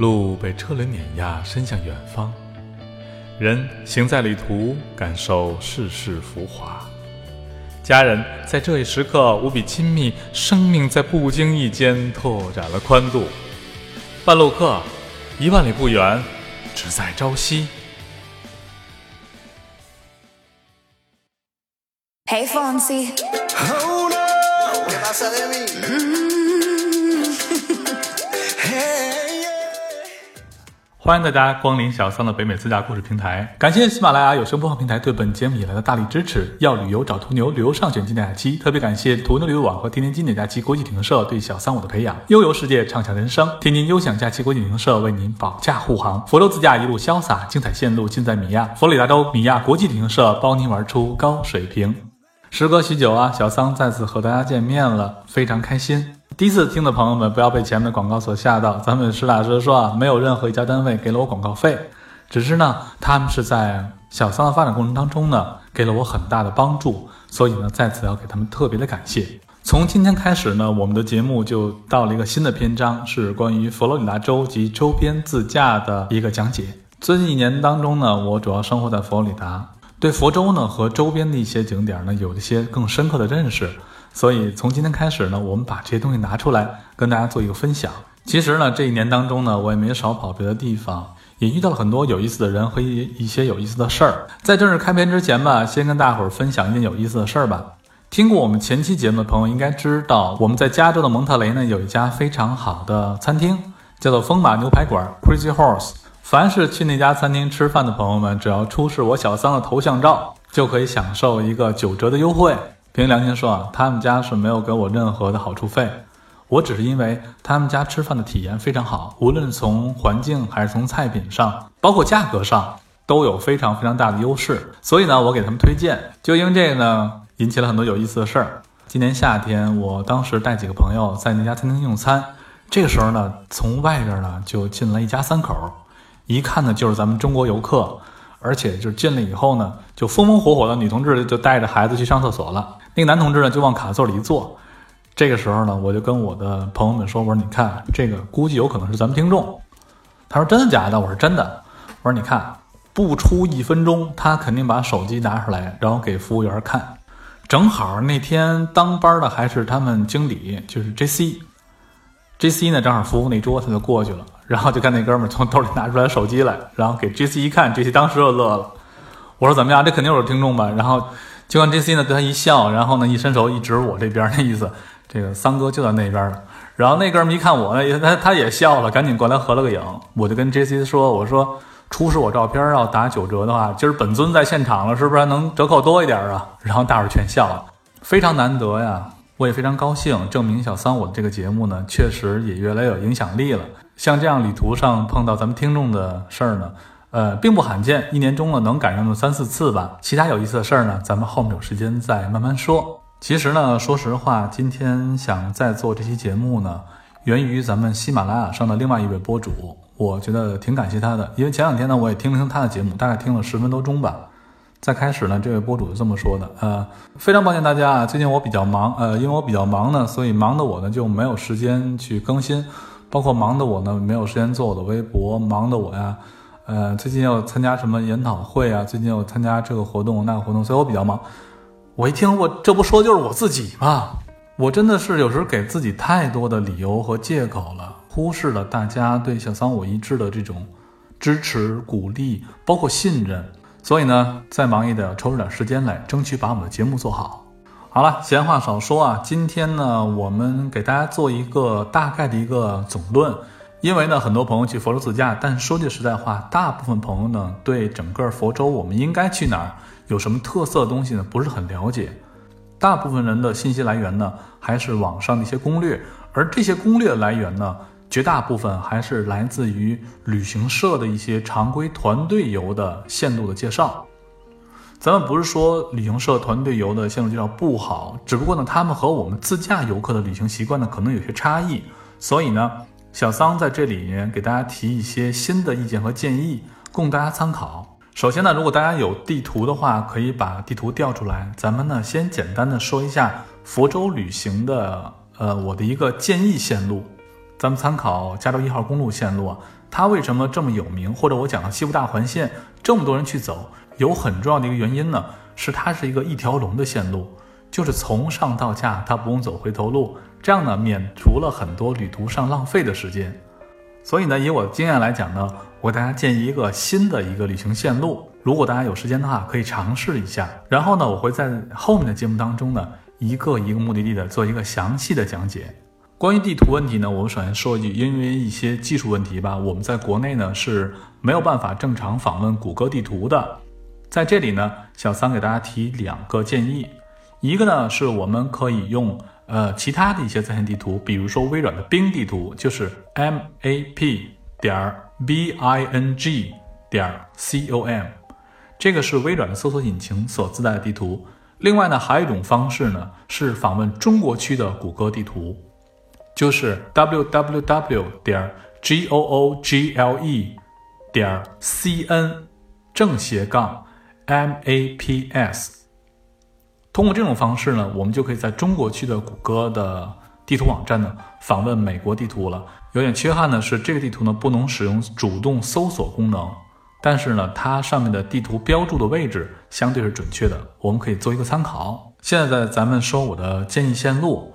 路被车轮碾压，伸向远方。人行在旅途，感受世事浮华。家人在这一时刻无比亲密，生命在不经意间拓展了宽度。半路客，一万里不远，只在朝夕。Hey Fonzie. Oh no, 欢迎大家光临小桑的北美自驾故事平台，感谢喜马拉雅有声播放平台对本节目以来的大力支持。要旅游找途牛，旅游上选经典假期，特别感谢途牛旅游网和天天经典假期国际旅行社对小桑我的培养。悠游世界，畅享人生，天津优享假期国际旅行社为您保驾护航。佛州自驾一路潇洒，精彩线路尽在米亚。佛罗里达州米亚国际旅行社包您玩出高水平。时隔许久啊，小桑再次和大家见面了，非常开心。第一次听的朋友们，不要被前面的广告所吓到。咱们实打实的说啊，没有任何一家单位给了我广告费，只是呢，他们是在小桑的发展过程当中呢，给了我很大的帮助，所以呢，在此要给他们特别的感谢。从今天开始呢，我们的节目就到了一个新的篇章，是关于佛罗里达州及周边自驾的一个讲解。最近一年当中呢，我主要生活在佛罗里达，对佛州呢和周边的一些景点呢有一些更深刻的认识。所以从今天开始呢，我们把这些东西拿出来跟大家做一个分享。其实呢，这一年当中呢，我也没少跑别的地方，也遇到了很多有意思的人和一一些有意思的事儿。在正式开篇之前吧，先跟大伙儿分享一件有意思的事儿吧。听过我们前期节目的朋友应该知道，我们在加州的蒙特雷呢有一家非常好的餐厅，叫做风马牛排馆 （Crazy Horse）。凡是去那家餐厅吃饭的朋友们，只要出示我小桑的头像照，就可以享受一个九折的优惠。凭良心说啊，他们家是没有给我任何的好处费，我只是因为他们家吃饭的体验非常好，无论从环境还是从菜品上，包括价格上，都有非常非常大的优势。所以呢，我给他们推荐，就因为这个呢，引起了很多有意思的事儿。今年夏天，我当时带几个朋友在那家餐厅用餐，这个时候呢，从外边呢就进了一家三口，一看呢就是咱们中国游客。而且就是进来以后呢，就风风火火的女同志就带着孩子去上厕所了。那个男同志呢，就往卡座里一坐。这个时候呢，我就跟我的朋友们说：“我说你看，这个估计有可能是咱们听众。”他说：“真的假的？”我说：“真的。”我说：“你看，不出一分钟，他肯定把手机拿出来，然后给服务员看。正好那天当班的还是他们经理，就是 J C。J C 呢，正好服务那桌，他就过去了。然后就看那哥们从兜里拿出来手机来，然后给 J C 一看，J C 当时就乐了。我说怎么样？这肯定有听众吧？然后就看 J C 呢对他一笑，然后呢一伸手一指我这边，那意思这个桑哥就在那边了。然后那哥们一看我呢，他他也笑了，赶紧过来合了个影。我就跟 J C 说：“我说出示我照片要打九折的话，今儿本尊在现场了，是不是还能折扣多一点啊？”然后大伙全笑了，非常难得呀。我也非常高兴，证明小桑我的这个节目呢，确实也越来越有影响力了。像这样旅途上碰到咱们听众的事儿呢，呃，并不罕见，一年中呢能赶上那么三四次吧。其他有意思的事儿呢，咱们后面有时间再慢慢说。其实呢，说实话，今天想再做这期节目呢，源于咱们喜马拉雅上的另外一位播主，我觉得挺感谢他的，因为前两天呢，我也听了听他的节目，大概听了十分多钟吧。在开始呢，这位博主是这么说的，呃，非常抱歉大家啊，最近我比较忙，呃，因为我比较忙呢，所以忙的我呢就没有时间去更新，包括忙的我呢没有时间做我的微博，忙的我呀，呃，最近要参加什么研讨会啊，最近要参加这个活动那个活动，所以我比较忙。我一听，我这不说就是我自己吗？我真的是有时候给自己太多的理由和借口了，忽视了大家对小桑我一致的这种支持、鼓励，包括信任。所以呢，再忙也得抽出点时间来，争取把我们的节目做好。好了，闲话少说啊，今天呢，我们给大家做一个大概的一个总论。因为呢，很多朋友去佛州自驾，但说句实在话，大部分朋友呢，对整个佛州我们应该去哪儿，有什么特色的东西呢，不是很了解。大部分人的信息来源呢，还是网上的一些攻略，而这些攻略来源呢。绝大部分还是来自于旅行社的一些常规团队游的线路的介绍。咱们不是说旅行社团队游的线路介绍不好，只不过呢，他们和我们自驾游客的旅行习惯呢，可能有些差异。所以呢，小桑在这里面给大家提一些新的意见和建议，供大家参考。首先呢，如果大家有地图的话，可以把地图调出来。咱们呢，先简单的说一下佛州旅行的，呃，我的一个建议线路。咱们参考加州一号公路线路啊，它为什么这么有名？或者我讲的西部大环线这么多人去走，有很重要的一个原因呢，是它是一个一条龙的线路，就是从上到下它不用走回头路，这样呢免除了很多旅途上浪费的时间。所以呢，以我的经验来讲呢，我给大家建议一个新的一个旅行线路。如果大家有时间的话，可以尝试一下。然后呢，我会在后面的节目当中呢，一个一个目的地的做一个详细的讲解。关于地图问题呢，我们首先说一句，因为一些技术问题吧，我们在国内呢是没有办法正常访问谷歌地图的。在这里呢，小三给大家提两个建议，一个呢是我们可以用呃其他的一些在线地图，比如说微软的冰地图，就是 M A P 点 B I N G 点 C O M。这个是微软的搜索引擎所自带的地图。另外呢，还有一种方式呢，是访问中国区的谷歌地图，就是 www 点 g o o g l e 点 c n 正斜杠 m a p s。通过这种方式呢，我们就可以在中国区的谷歌的地图网站呢，访问美国地图了。有点缺憾的是，这个地图呢，不能使用主动搜索功能。但是呢，它上面的地图标注的位置相对是准确的，我们可以做一个参考。现在咱们说我的建议线路，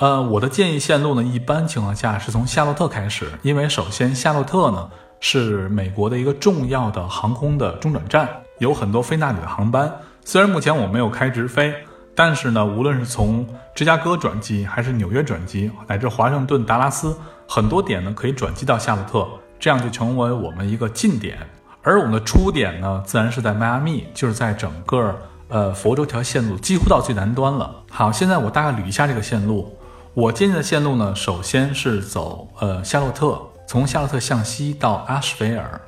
呃，我的建议线路呢，一般情况下是从夏洛特开始，因为首先夏洛特呢是美国的一个重要的航空的中转站，有很多飞那里的航班。虽然目前我没有开直飞，但是呢，无论是从芝加哥转机，还是纽约转机，乃至华盛顿、达拉斯，很多点呢可以转机到夏洛特，这样就成为我们一个近点。而我们的出点呢，自然是在迈阿密，就是在整个呃佛州条线路几乎到最南端了。好，现在我大概捋一下这个线路。我建议的线路呢，首先是走呃夏洛特，从夏洛特向西到阿什维尔，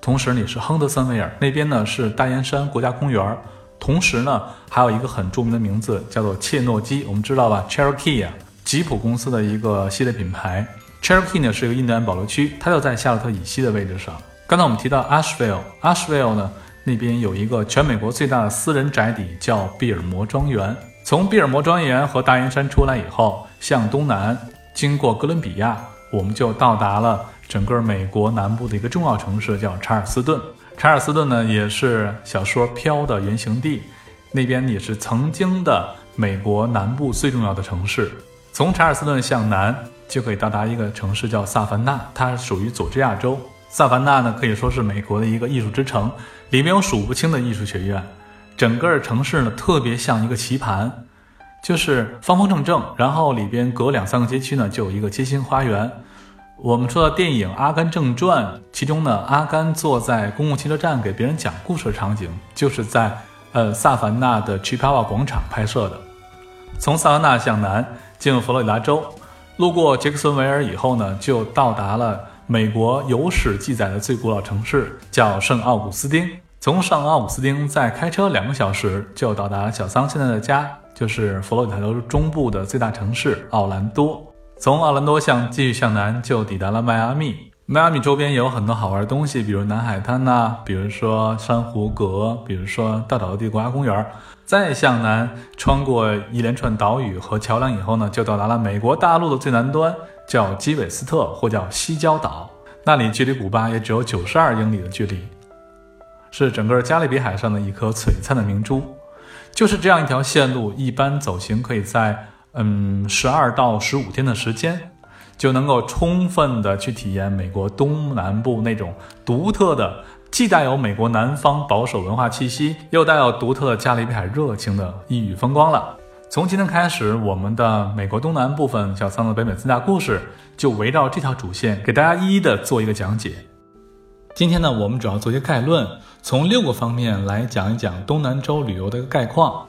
同时呢是亨德森维尔那边呢是大岩山国家公园，同时呢还有一个很著名的名字叫做切诺基，我们知道吧？Cherokee 啊，吉普公司的一个系列品牌。Cherokee 呢是一个印第安保留区，它就在夏洛特以西的位置上。刚才我们提到 Asheville，Asheville 呢那边有一个全美国最大的私人宅邸，叫比尔摩庄园。从比尔摩庄园和大岩山出来以后，向东南经过哥伦比亚，我们就到达了整个美国南部的一个重要城市，叫查尔斯顿。查尔斯顿呢也是小说《飘》的原型地，那边也是曾经的美国南部最重要的城市。从查尔斯顿向南就可以到达一个城市，叫萨凡纳，它属于佐治亚州。萨凡纳呢，可以说是美国的一个艺术之城，里面有数不清的艺术学院。整个城市呢，特别像一个棋盘，就是方方正正。然后里边隔两三个街区呢，就有一个街心花园。我们说到电影《阿甘正传》，其中呢，阿甘坐在公共汽车站给别人讲故事的场景，就是在呃萨凡纳的 Chickawa 广场拍摄的。从萨凡纳向南进入佛罗里达州，路过杰克森维尔以后呢，就到达了。美国有史记载的最古老城市叫圣奥古斯丁。从圣奥古斯丁再开车两个小时就到达小桑现在的家，就是佛罗里达州中部的最大城市奥兰多。从奥兰多向继续向南就抵达了迈阿密。迈阿密周边有很多好玩的东西，比如南海滩呐，比如说珊瑚阁，比如说大岛地国家公园。再向南穿过一连串岛屿和桥梁以后呢，就到达了美国大陆的最南端。叫基韦斯特或叫西郊岛，那里距离古巴也只有九十二英里的距离，是整个加勒比海上的一颗璀璨的明珠。就是这样一条线路，一般走行可以在嗯十二到十五天的时间，就能够充分的去体验美国东南部那种独特的，既带有美国南方保守文化气息，又带有独特的加勒比海热情的异域风光了。从今天开始，我们的美国东南部分小仓的北美自驾故事就围绕这条主线给大家一一的做一个讲解。今天呢，我们主要做一些概论，从六个方面来讲一讲东南州旅游的一个概况。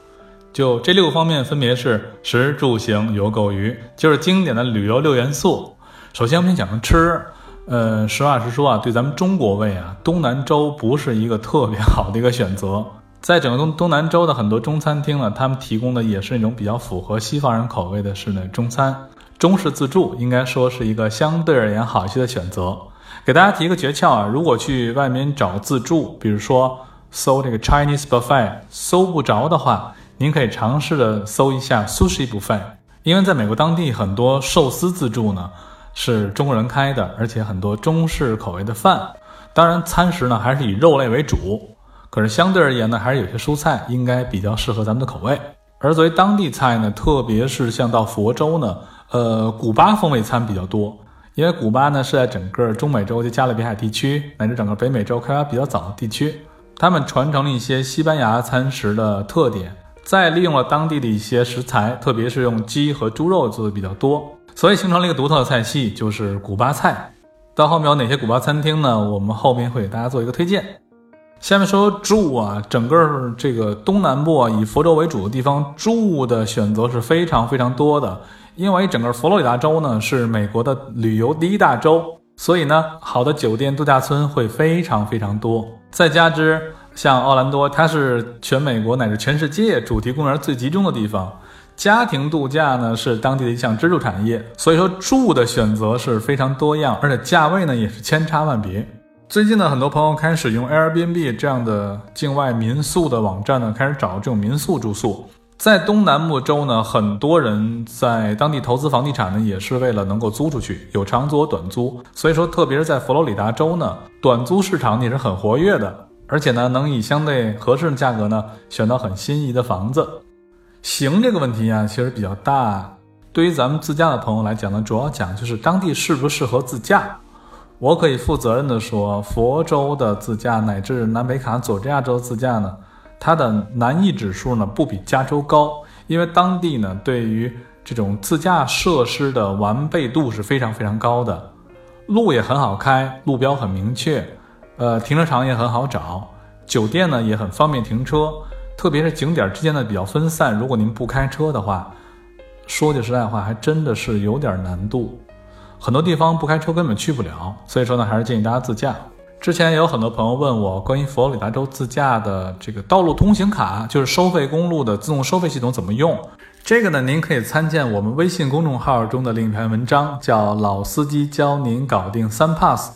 就这六个方面分别是食住行游购娱，就是经典的旅游六元素。首先我们先讲吃，呃，实话实说啊，对咱们中国胃啊，东南州不是一个特别好的一个选择。在整个东东南州的很多中餐厅呢，他们提供的也是那种比较符合西方人口味的是那中餐，中式自助应该说是一个相对而言好一些的选择。给大家提一个诀窍啊，如果去外面找自助，比如说搜这个 Chinese buffet，搜不着的话，您可以尝试的搜一下 sushi buffet，因为在美国当地很多寿司自助呢。是中国人开的，而且很多中式口味的饭。当然，餐食呢还是以肉类为主，可是相对而言呢，还是有些蔬菜应该比较适合咱们的口味。而作为当地菜呢，特别是像到佛州呢，呃，古巴风味餐比较多，因为古巴呢是在整个中美洲及加勒比海地区乃至整个北美洲开发比较早的地区，他们传承了一些西班牙餐食的特点，再利用了当地的一些食材，特别是用鸡和猪肉做的比较多，所以形成了一个独特的菜系，就是古巴菜。到后面有哪些古巴餐厅呢？我们后面会给大家做一个推荐。下面说住啊，整个这个东南部啊，以佛州为主的地方，住的选择是非常非常多的。因为整个佛罗里达州呢是美国的旅游第一大州，所以呢，好的酒店、度假村会非常非常多。再加之像奥兰多，它是全美国乃至全世界主题公园最集中的地方。家庭度假呢是当地的一项支柱产业，所以说住的选择是非常多样，而且价位呢也是千差万别。最近呢，很多朋友开始用 Airbnb 这样的境外民宿的网站呢，开始找这种民宿住宿。在东南部州呢，很多人在当地投资房地产呢，也是为了能够租出去，有长租短租。所以说，特别是在佛罗里达州呢，短租市场也是很活跃的，而且呢，能以相对合适的价格呢，选到很心仪的房子。行这个问题啊，其实比较大。对于咱们自驾的朋友来讲呢，主要讲就是当地适不适合自驾。我可以负责任的说，佛州的自驾乃至南北卡佐治亚州自驾呢，它的难易指数呢不比加州高，因为当地呢对于这种自驾设施的完备度是非常非常高的，路也很好开，路标很明确，呃，停车场也很好找，酒店呢也很方便停车。特别是景点之间呢比较分散，如果您不开车的话，说句实在话，还真的是有点难度。很多地方不开车根本去不了，所以说呢，还是建议大家自驾。之前也有很多朋友问我关于佛罗里达州自驾的这个道路通行卡，就是收费公路的自动收费系统怎么用？这个呢，您可以参见我们微信公众号中的另一篇文章，叫“老司机教您搞定三 pass”。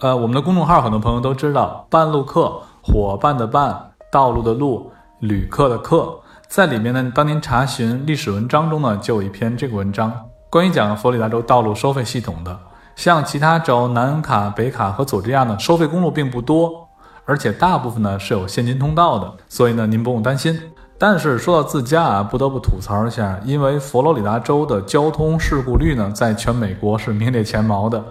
呃，我们的公众号很多朋友都知道，半路客，伙伴的伴，道路的路。旅客的客，在里面呢，当您查询历史文章中呢，就有一篇这个文章，关于讲佛罗里达州道路收费系统的。像其他州南卡、北卡和佐治亚呢，收费公路并不多，而且大部分呢是有现金通道的，所以呢您不用担心。但是说到自驾啊，不得不吐槽一下，因为佛罗里达州的交通事故率呢，在全美国是名列前茅的。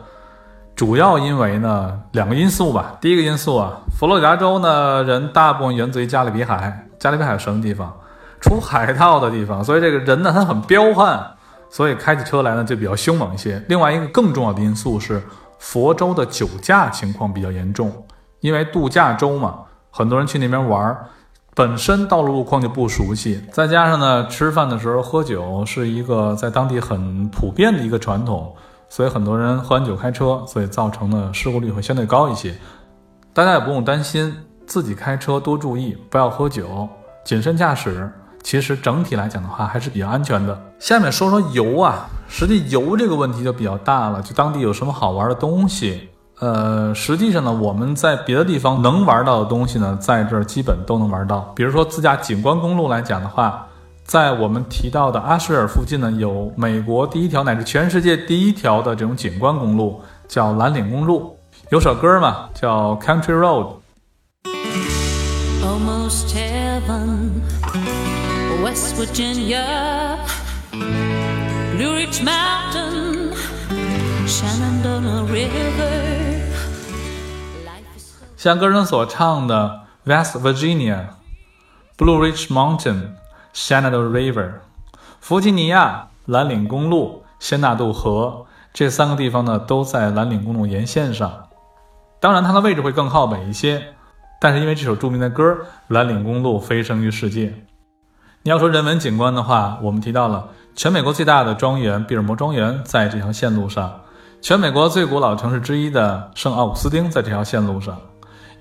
主要因为呢两个因素吧。第一个因素啊，佛罗里达州呢人大部分源自于加勒比海，加勒比海什么地方？出海盗的地方，所以这个人呢他很彪悍，所以开起车来呢就比较凶猛一些。另外一个更重要的因素是，佛州的酒驾情况比较严重，因为度假州嘛，很多人去那边玩，本身道路路况就不熟悉，再加上呢吃饭的时候喝酒是一个在当地很普遍的一个传统。所以很多人喝完酒开车，所以造成的事故率会相对高一些。大家也不用担心，自己开车多注意，不要喝酒，谨慎驾驶。其实整体来讲的话，还是比较安全的。下面说说油啊，实际油这个问题就比较大了。就当地有什么好玩的东西？呃，实际上呢，我们在别的地方能玩到的东西呢，在这儿基本都能玩到。比如说自驾景观公路来讲的话。在我们提到的阿什尔附近呢，有美国第一条乃至全世界第一条的这种景观公路，叫蓝岭公路。有首歌嘛，叫《Country Road》。Almost heaven, west virginia blue ridge mountainshannonariver 像歌中所唱的，West Virginia，Blue Ridge Mountain。Shenandoah River，弗吉尼亚蓝岭公路、仙纳度河这三个地方呢，都在蓝岭公路沿线上。当然，它的位置会更靠北一些，但是因为这首著名的歌，蓝岭公路飞升于世界。你要说人文景观的话，我们提到了全美国最大的庄园——比尔摩庄园，在这条线路上；全美国最古老城市之一的圣奥古斯丁，在这条线路上。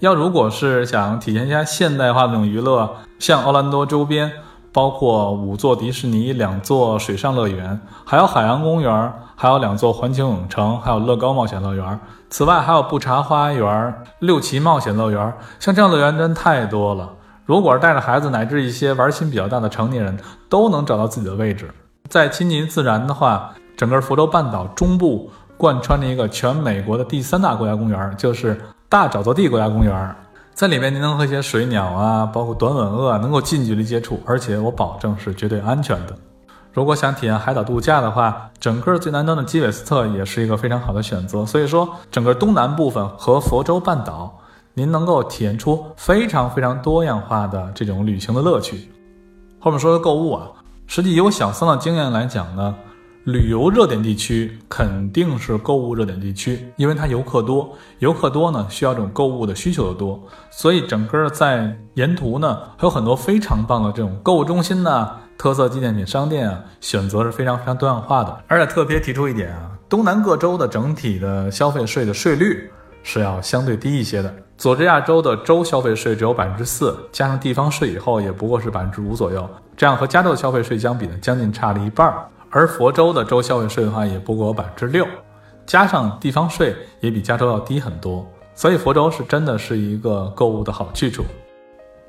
要如果是想体验一下现代化的那种娱乐，像奥兰多周边。包括五座迪士尼、两座水上乐园，还有海洋公园，还有两座环球影城，还有乐高冒险乐园。此外，还有布查花园、六旗冒险乐园。像这样乐园真太多了。如果是带着孩子，乃至一些玩心比较大的成年人，都能找到自己的位置。再亲近自然的话，整个佛州半岛中部贯穿着一个全美国的第三大国家公园，就是大沼泽地国家公园。在里面，您能和一些水鸟啊，包括短吻鳄啊，能够近距离接触，而且我保证是绝对安全的。如果想体验海岛度假的话，整个最南端的基韦斯特也是一个非常好的选择。所以说，整个东南部分和佛州半岛，您能够体验出非常非常多样化的这种旅行的乐趣。后面说的购物啊，实际以我小桑的经验来讲呢。旅游热点地区肯定是购物热点地区，因为它游客多，游客多呢，需要这种购物的需求的多，所以整个在沿途呢，还有很多非常棒的这种购物中心呢，特色纪念品商店啊，选择是非常非常多样化的。而且特别提出一点啊，东南各州的整体的消费税的税率是要相对低一些的。佐治亚州的州消费税只有百分之四，加上地方税以后也不过是百分之五左右，这样和加州的消费税相比呢，将近差了一半儿。而佛州的州消费税的话，也不过百分之六，加上地方税也比加州要低很多，所以佛州是真的是一个购物的好去处。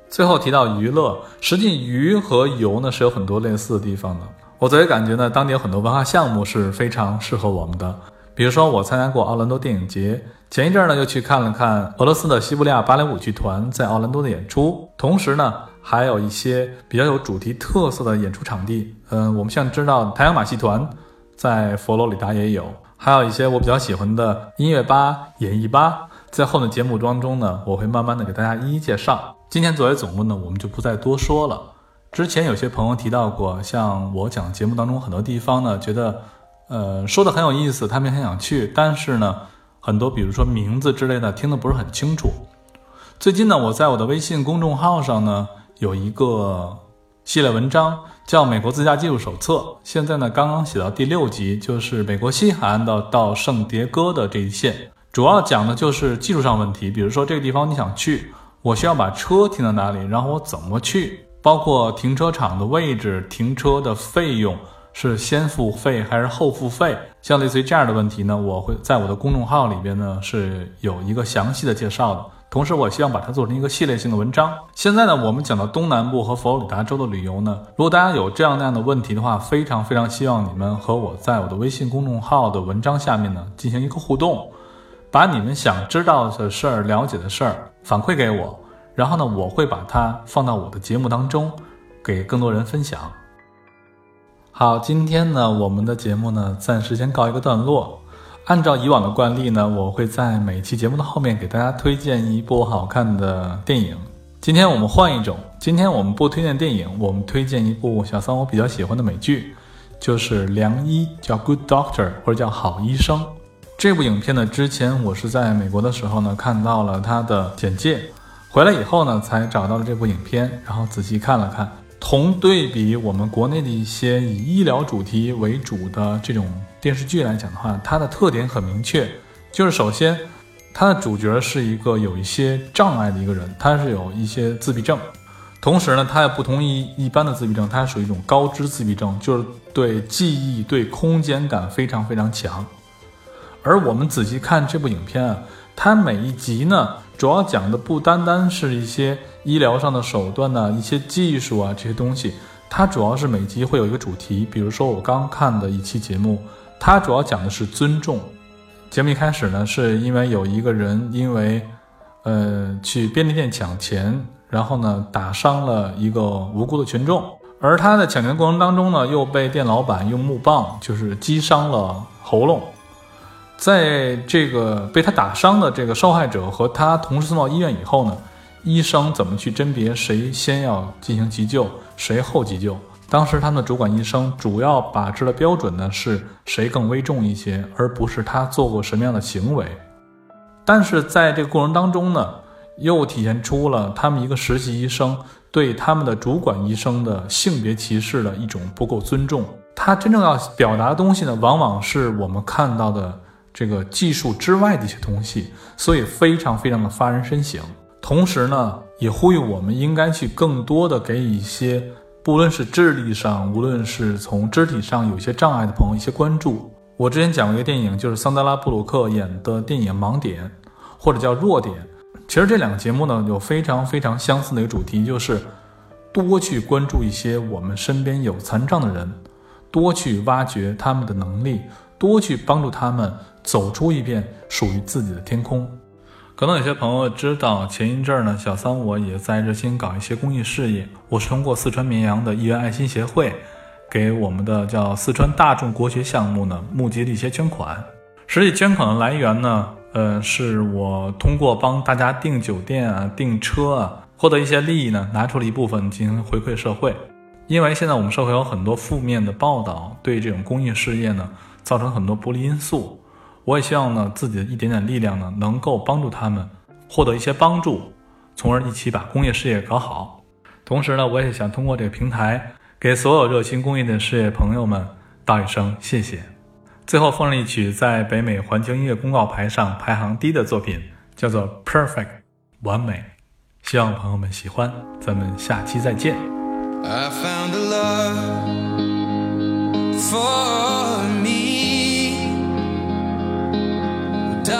最后提到娱乐，实际娱和游呢是有很多类似的地方的。我自己感觉呢，当地有很多文化项目是非常适合我们的，比如说我参加过奥兰多电影节，前一阵呢又去看了看俄罗斯的西伯利亚芭蕾舞剧团在奥兰多的演出，同时呢。还有一些比较有主题特色的演出场地，嗯，我们像知道太阳马戏团在佛罗里达也有，还有一些我比较喜欢的音乐吧、演艺吧，在后面节目当中呢，我会慢慢的给大家一一介绍。今天作为总论呢，我们就不再多说了。之前有些朋友提到过，像我讲节目当中很多地方呢，觉得呃说的很有意思，他们也很想去，但是呢，很多比如说名字之类的听得不是很清楚。最近呢，我在我的微信公众号上呢。有一个系列文章叫《美国自驾技术手册》，现在呢刚刚写到第六集，就是美国西海岸的到圣迭戈的这一线，主要讲的就是技术上问题，比如说这个地方你想去，我需要把车停在哪里，然后我怎么去，包括停车场的位置、停车的费用是先付费还是后付费，像类似于这样的问题呢，我会在我的公众号里边呢是有一个详细的介绍的。同时，我希望把它做成一个系列性的文章。现在呢，我们讲到东南部和佛罗里达州的旅游呢，如果大家有这样那样的问题的话，非常非常希望你们和我在我的微信公众号的文章下面呢进行一个互动，把你们想知道的事儿、了解的事儿反馈给我，然后呢，我会把它放到我的节目当中，给更多人分享。好，今天呢，我们的节目呢暂时先告一个段落。按照以往的惯例呢，我会在每期节目的后面给大家推荐一部好看的电影。今天我们换一种，今天我们不推荐电影，我们推荐一部小桑我比较喜欢的美剧，就是《良医》，叫《Good Doctor》或者叫《好医生》。这部影片呢，之前我是在美国的时候呢看到了它的简介，回来以后呢才找到了这部影片，然后仔细看了看。同对比我们国内的一些以医疗主题为主的这种电视剧来讲的话，它的特点很明确，就是首先，它的主角是一个有一些障碍的一个人，他是有一些自闭症，同时呢，他也不同于一般的自闭症，他属于一种高知自闭症，就是对记忆、对空间感非常非常强。而我们仔细看这部影片啊，它每一集呢，主要讲的不单单是一些。医疗上的手段呢，一些技术啊，这些东西，它主要是每集会有一个主题。比如说我刚看的一期节目，它主要讲的是尊重。节目一开始呢，是因为有一个人因为，呃，去便利店抢钱，然后呢打伤了一个无辜的群众，而他在抢钱过程当中呢，又被店老板用木棒就是击伤了喉咙。在这个被他打伤的这个受害者和他同时送到医院以后呢。医生怎么去甄别谁先要进行急救，谁后急救？当时他们的主管医生主要把持的标准呢，是谁更危重一些，而不是他做过什么样的行为。但是在这个过程当中呢，又体现出了他们一个实习医生对他们的主管医生的性别歧视的一种不够尊重。他真正要表达的东西呢，往往是我们看到的这个技术之外的一些东西，所以非常非常的发人深省。同时呢，也呼吁我们应该去更多的给一些，不论是智力上，无论是从肢体上有些障碍的朋友一些关注。我之前讲过一个电影，就是桑德拉布鲁克演的电影《盲点》，或者叫《弱点》。其实这两个节目呢，有非常非常相似的一个主题，就是多去关注一些我们身边有残障的人，多去挖掘他们的能力，多去帮助他们走出一片属于自己的天空。可能有些朋友知道，前一阵儿呢，小桑我也在热心搞一些公益事业。我是通过四川绵阳的一元爱心协会，给我们的叫四川大众国学项目呢募集了一些捐款。实际捐款的来源呢，呃，是我通过帮大家订酒店啊、订车啊，获得一些利益呢，拿出了一部分进行回馈社会。因为现在我们社会有很多负面的报道，对这种公益事业呢造成很多不利因素。我也希望呢，自己的一点点力量呢，能够帮助他们获得一些帮助，从而一起把工业事业搞好。同时呢，我也想通过这个平台，给所有热心公益的事业朋友们道一声谢谢。最后放上一曲在北美环球音乐公告牌上排行第一的作品，叫做《Perfect》，完美。希望朋友们喜欢，咱们下期再见。I found a love for me.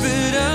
but I